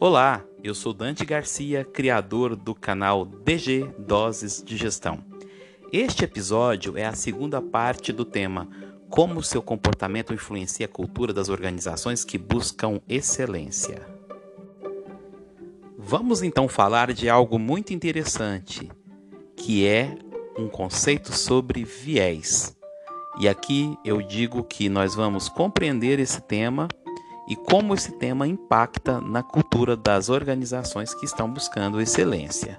Olá, eu sou Dante Garcia, criador do canal DG Doses de Gestão. Este episódio é a segunda parte do tema Como seu comportamento influencia a cultura das organizações que buscam excelência. Vamos então falar de algo muito interessante, que é um conceito sobre viés. E aqui eu digo que nós vamos compreender esse tema e como esse tema impacta na cultura das organizações que estão buscando excelência.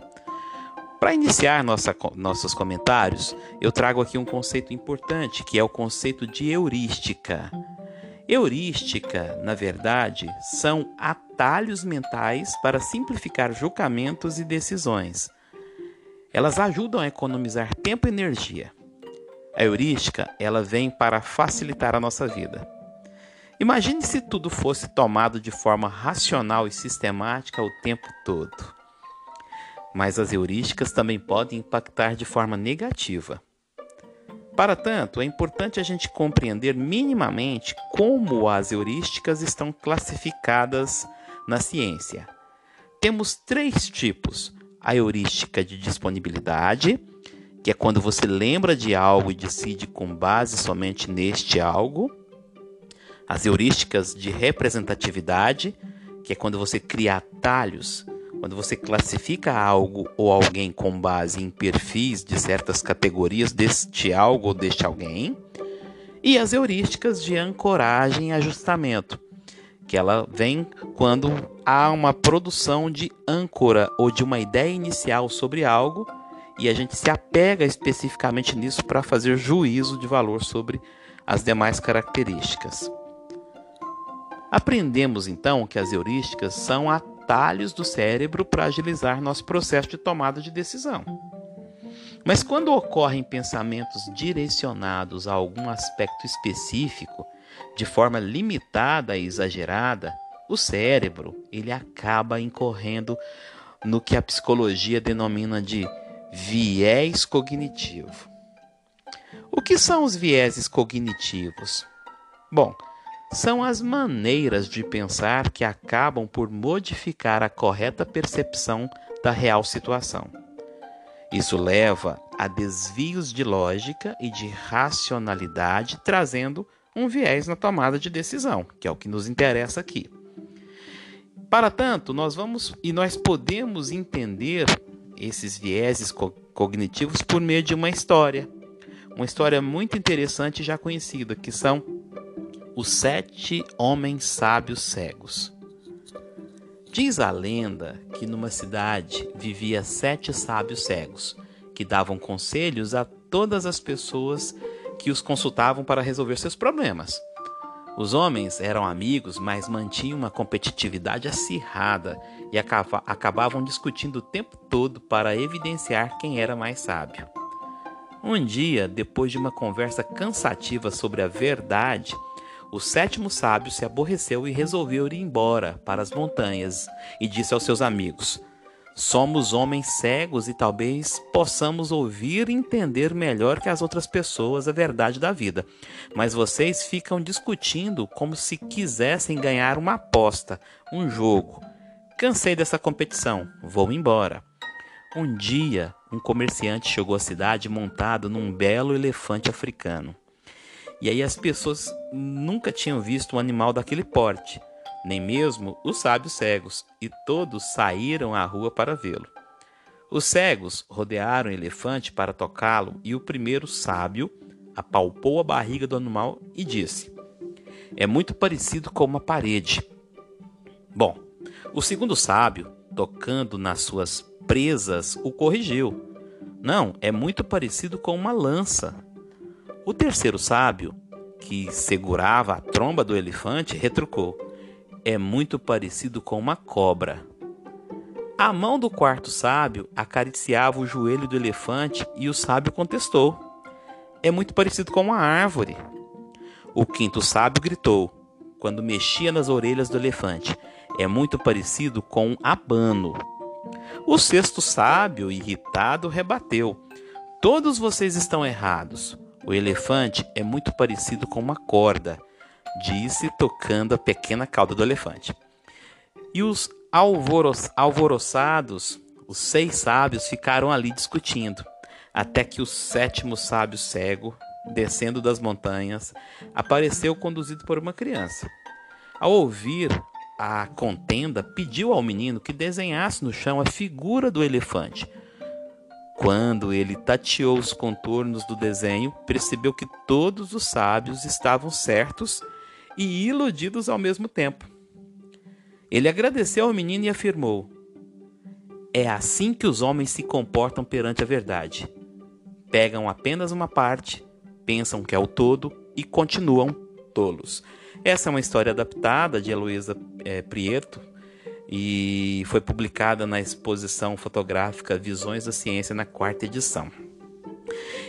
Para iniciar nossa, nossos comentários, eu trago aqui um conceito importante, que é o conceito de heurística. Heurística, na verdade, são atalhos mentais para simplificar julgamentos e decisões. Elas ajudam a economizar tempo e energia. A heurística, ela vem para facilitar a nossa vida. Imagine se tudo fosse tomado de forma racional e sistemática o tempo todo. Mas as heurísticas também podem impactar de forma negativa. Para tanto, é importante a gente compreender minimamente como as heurísticas estão classificadas na ciência. Temos três tipos: a heurística de disponibilidade, que é quando você lembra de algo e decide com base somente neste algo. As heurísticas de representatividade, que é quando você cria atalhos, quando você classifica algo ou alguém com base em perfis de certas categorias deste algo ou deste alguém. E as heurísticas de ancoragem e ajustamento, que ela vem quando há uma produção de âncora ou de uma ideia inicial sobre algo e a gente se apega especificamente nisso para fazer juízo de valor sobre as demais características. Aprendemos então que as heurísticas são atalhos do cérebro para agilizar nosso processo de tomada de decisão. Mas quando ocorrem pensamentos direcionados a algum aspecto específico, de forma limitada e exagerada, o cérebro ele acaba incorrendo no que a psicologia denomina de Viés cognitivo. O que são os vieses cognitivos? Bom, são as maneiras de pensar que acabam por modificar a correta percepção da real situação. Isso leva a desvios de lógica e de racionalidade, trazendo um viés na tomada de decisão, que é o que nos interessa aqui. Para tanto, nós vamos e nós podemos entender esses vieses co cognitivos por meio de uma história. Uma história muito interessante já conhecida, que são os sete homens sábios cegos. Diz a lenda que numa cidade vivia sete sábios cegos, que davam conselhos a todas as pessoas que os consultavam para resolver seus problemas. Os homens eram amigos, mas mantinham uma competitividade acirrada e acabavam discutindo o tempo todo para evidenciar quem era mais sábio. Um dia, depois de uma conversa cansativa sobre a verdade, o sétimo sábio se aborreceu e resolveu ir embora para as montanhas e disse aos seus amigos: Somos homens cegos e talvez possamos ouvir e entender melhor que as outras pessoas a verdade da vida. Mas vocês ficam discutindo como se quisessem ganhar uma aposta, um jogo. Cansei dessa competição, vou embora. Um dia, um comerciante chegou à cidade montado num belo elefante africano. E aí as pessoas nunca tinham visto um animal daquele porte nem mesmo os sábios cegos, e todos saíram à rua para vê-lo. Os cegos rodearam o elefante para tocá-lo, e o primeiro sábio apalpou a barriga do animal e disse: É muito parecido com uma parede. Bom, o segundo sábio, tocando nas suas presas, o corrigiu. Não, é muito parecido com uma lança. O terceiro sábio, que segurava a tromba do elefante, retrucou: é muito parecido com uma cobra. A mão do quarto sábio acariciava o joelho do elefante e o sábio contestou: É muito parecido com uma árvore. O quinto sábio gritou, quando mexia nas orelhas do elefante: É muito parecido com um abano. O sexto sábio, irritado, rebateu: Todos vocês estão errados. O elefante é muito parecido com uma corda disse tocando a pequena cauda do elefante. E os alvoroçados, os seis sábios ficaram ali discutindo, até que o sétimo sábio cego, descendo das montanhas, apareceu conduzido por uma criança. Ao ouvir a contenda, pediu ao menino que desenhasse no chão a figura do elefante. Quando ele tateou os contornos do desenho, percebeu que todos os sábios estavam certos e iludidos ao mesmo tempo. Ele agradeceu ao menino e afirmou: É assim que os homens se comportam perante a verdade. Pegam apenas uma parte, pensam que é o todo e continuam tolos. Essa é uma história adaptada de Heloísa é, Prieto e foi publicada na exposição fotográfica Visões da Ciência na quarta edição.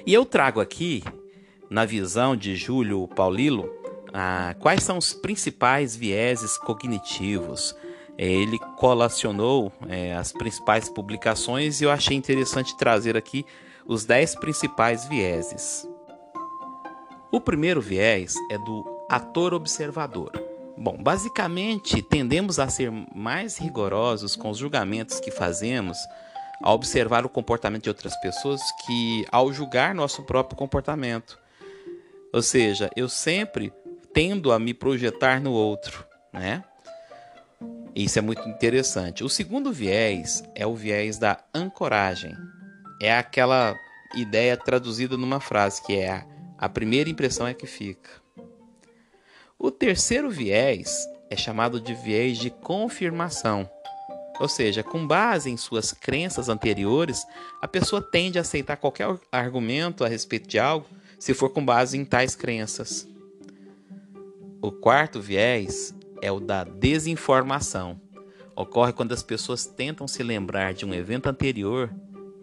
E eu trago aqui, na visão de Júlio Paulilo, ah, quais são os principais vieses cognitivos. Ele colacionou é, as principais publicações e eu achei interessante trazer aqui os 10 principais vieses. O primeiro viés é do ator observador. Bom, basicamente tendemos a ser mais rigorosos com os julgamentos que fazemos ao observar o comportamento de outras pessoas que ao julgar nosso próprio comportamento. Ou seja, eu sempre tendo a me projetar no outro, né? Isso é muito interessante. O segundo viés é o viés da ancoragem. É aquela ideia traduzida numa frase que é a primeira impressão é que fica. O terceiro viés é chamado de viés de confirmação. Ou seja, com base em suas crenças anteriores, a pessoa tende a aceitar qualquer argumento a respeito de algo se for com base em tais crenças. O quarto viés é o da desinformação. Ocorre quando as pessoas tentam se lembrar de um evento anterior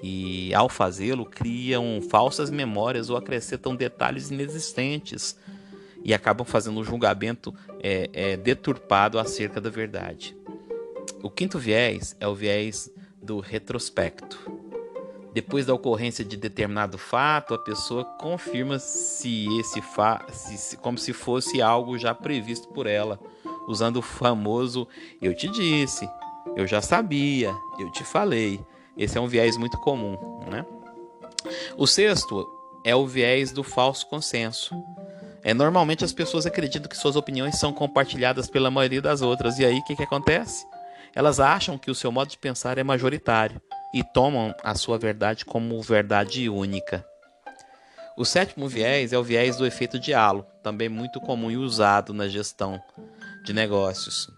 e, ao fazê-lo, criam falsas memórias ou acrescentam detalhes inexistentes e acabam fazendo um julgamento é, é, deturpado acerca da verdade. O quinto viés é o viés do retrospecto. Depois da ocorrência de determinado fato, a pessoa confirma se esse fa se, como se fosse algo já previsto por ela, usando o famoso eu te disse, eu já sabia, eu te falei. Esse é um viés muito comum, né? O sexto é o viés do falso consenso. É, normalmente as pessoas acreditam que suas opiniões são compartilhadas pela maioria das outras. E aí o que, que acontece? Elas acham que o seu modo de pensar é majoritário e tomam a sua verdade como verdade única. O sétimo viés é o viés do efeito halo, também muito comum e usado na gestão de negócios,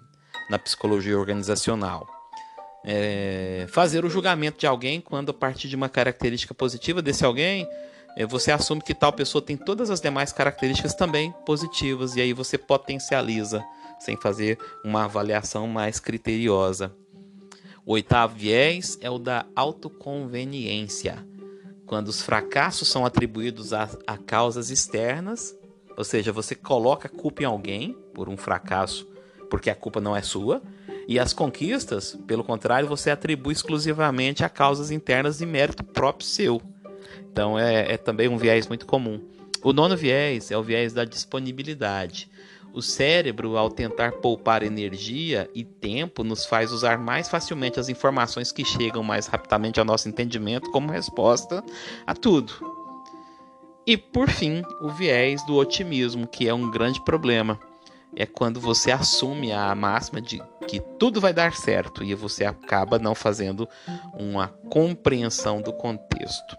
na psicologia organizacional. É fazer o julgamento de alguém quando, a partir de uma característica positiva desse alguém, você assume que tal pessoa tem todas as demais características também positivas e aí você potencializa sem fazer uma avaliação mais criteriosa. O oitavo viés é o da autoconveniência, quando os fracassos são atribuídos a, a causas externas, ou seja, você coloca a culpa em alguém por um fracasso porque a culpa não é sua, e as conquistas, pelo contrário, você atribui exclusivamente a causas internas de mérito próprio seu. Então é, é também um viés muito comum. O nono viés é o viés da disponibilidade. O cérebro, ao tentar poupar energia e tempo, nos faz usar mais facilmente as informações que chegam mais rapidamente ao nosso entendimento como resposta a tudo. E por fim, o viés do otimismo, que é um grande problema. É quando você assume a máxima de que tudo vai dar certo e você acaba não fazendo uma compreensão do contexto.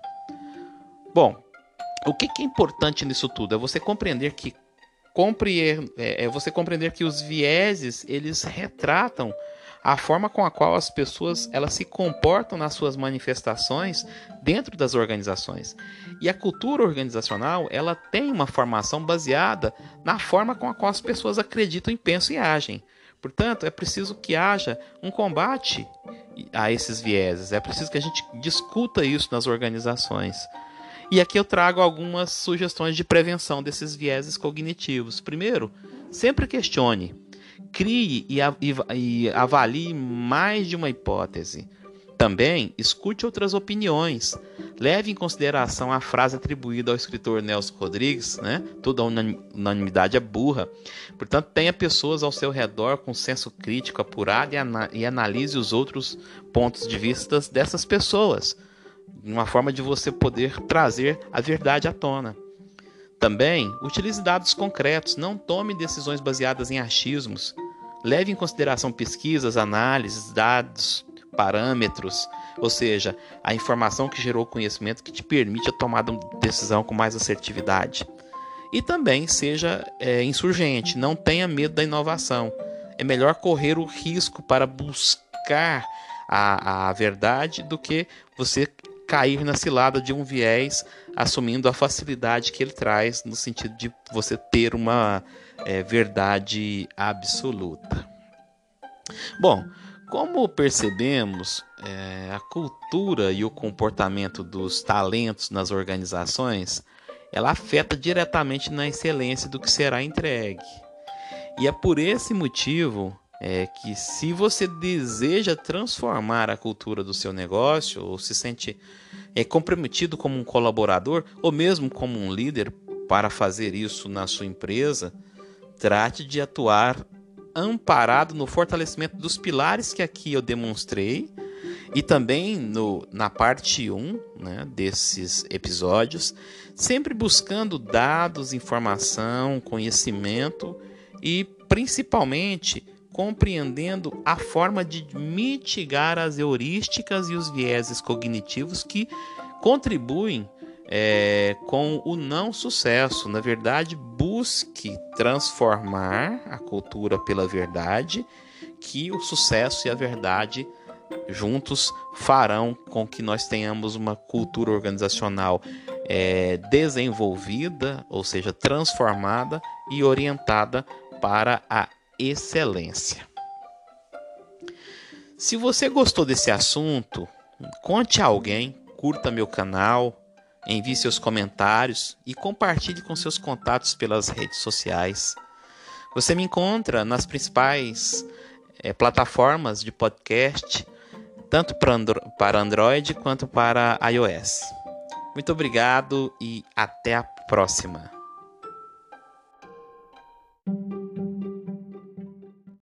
Bom, o que, que é importante nisso tudo? É você compreender que compreender, é, é você compreender que os vieses eles retratam a forma com a qual as pessoas elas se comportam nas suas manifestações dentro das organizações. E a cultura organizacional ela tem uma formação baseada na forma com a qual as pessoas acreditam e pensam e agem. Portanto, é preciso que haja um combate a esses vieses. É preciso que a gente discuta isso nas organizações. E aqui eu trago algumas sugestões de prevenção desses vieses cognitivos. Primeiro, sempre questione, crie e, avalie mais de uma hipótese. Também escute outras opiniões. Leve em consideração a frase atribuída ao escritor Nelson Rodrigues, né? Toda unanimidade é burra. Portanto, tenha pessoas ao seu redor com senso crítico apurado e, ana e analise os outros pontos de vista dessas pessoas. Uma forma de você poder trazer a verdade à tona. Também, utilize dados concretos, não tome decisões baseadas em achismos. Leve em consideração pesquisas, análises, dados, parâmetros, ou seja, a informação que gerou o conhecimento que te permite a tomada de decisão com mais assertividade. E também seja é, insurgente, não tenha medo da inovação. É melhor correr o risco para buscar a, a verdade do que você cair na cilada de um viés, assumindo a facilidade que ele traz, no sentido de você ter uma é, verdade absoluta. Bom, como percebemos, é, a cultura e o comportamento dos talentos nas organizações, ela afeta diretamente na excelência do que será entregue. E é por esse motivo é que se você deseja transformar a cultura do seu negócio ou se sente é, comprometido como um colaborador ou mesmo como um líder para fazer isso na sua empresa, trate de atuar amparado no fortalecimento dos pilares que aqui eu demonstrei e também no, na parte 1 né, desses episódios, sempre buscando dados, informação, conhecimento e principalmente compreendendo a forma de mitigar as heurísticas e os vieses cognitivos que contribuem é, com o não sucesso. Na verdade, busque transformar a cultura pela verdade, que o sucesso e a verdade juntos farão com que nós tenhamos uma cultura organizacional é, desenvolvida, ou seja, transformada e orientada para a excelência. Se você gostou desse assunto, conte a alguém, curta meu canal, envie seus comentários e compartilhe com seus contatos pelas redes sociais. Você me encontra nas principais é, plataformas de podcast, tanto para Android quanto para iOS. Muito obrigado e até a próxima.